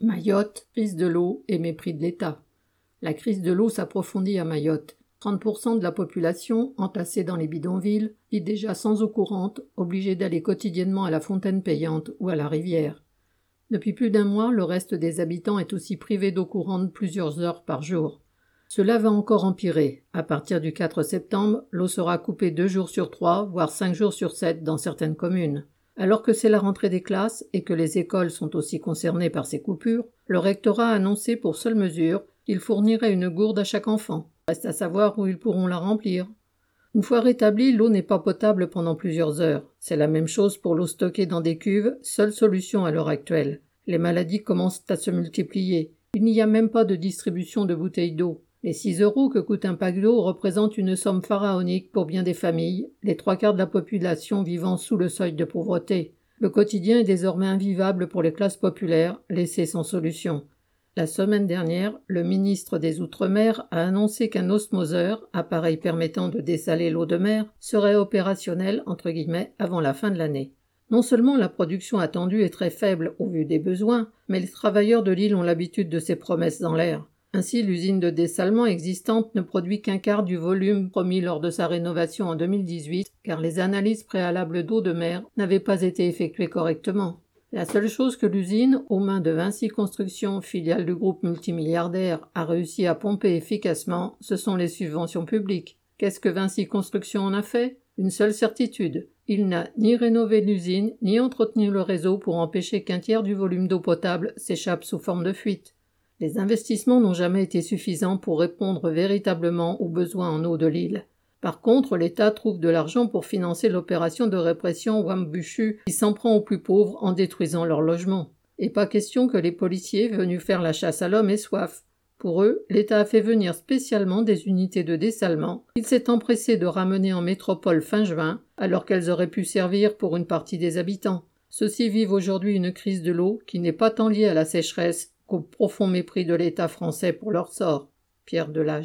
Mayotte, crise de l'eau et mépris de l'État. La crise de l'eau s'approfondit à Mayotte. 30% de la population, entassée dans les bidonvilles, vit déjà sans eau courante, obligée d'aller quotidiennement à la fontaine payante ou à la rivière. Depuis plus d'un mois, le reste des habitants est aussi privé d'eau courante plusieurs heures par jour. Cela va encore empirer. À partir du 4 septembre, l'eau sera coupée deux jours sur trois, voire cinq jours sur sept dans certaines communes. Alors que c'est la rentrée des classes et que les écoles sont aussi concernées par ces coupures, le rectorat a annoncé pour seule mesure qu'il fournirait une gourde à chaque enfant. Reste à savoir où ils pourront la remplir. Une fois rétablie, l'eau n'est pas potable pendant plusieurs heures. C'est la même chose pour l'eau stockée dans des cuves, seule solution à l'heure actuelle. Les maladies commencent à se multiplier. Il n'y a même pas de distribution de bouteilles d'eau. Les 6 euros que coûte un d'eau représentent une somme pharaonique pour bien des familles, les trois quarts de la population vivant sous le seuil de pauvreté. Le quotidien est désormais invivable pour les classes populaires, laissées sans solution. La semaine dernière, le ministre des Outre-mer a annoncé qu'un osmoseur, appareil permettant de dessaler l'eau de mer, serait opérationnel entre guillemets avant la fin de l'année. Non seulement la production attendue est très faible au vu des besoins, mais les travailleurs de l'île ont l'habitude de ces promesses dans l'air. Ainsi, l'usine de dessalement existante ne produit qu'un quart du volume promis lors de sa rénovation en 2018, car les analyses préalables d'eau de mer n'avaient pas été effectuées correctement. La seule chose que l'usine, aux mains de Vinci Construction, filiale du groupe multimilliardaire, a réussi à pomper efficacement, ce sont les subventions publiques. Qu'est-ce que Vinci Construction en a fait? Une seule certitude. Il n'a ni rénové l'usine, ni entretenu le réseau pour empêcher qu'un tiers du volume d'eau potable s'échappe sous forme de fuite. Les investissements n'ont jamais été suffisants pour répondre véritablement aux besoins en eau de l'île. Par contre, l'État trouve de l'argent pour financer l'opération de répression Wambushu qui s'en prend aux plus pauvres en détruisant leurs logements. Et pas question que les policiers venus faire la chasse à l'homme aient soif. Pour eux, l'État a fait venir spécialement des unités de dessalement qu'il s'est empressé de ramener en métropole fin juin, alors qu'elles auraient pu servir pour une partie des habitants. Ceux-ci vivent aujourd'hui une crise de l'eau qui n'est pas tant liée à la sécheresse qu'au profond mépris de l'État français pour leur sort. Pierre Delage.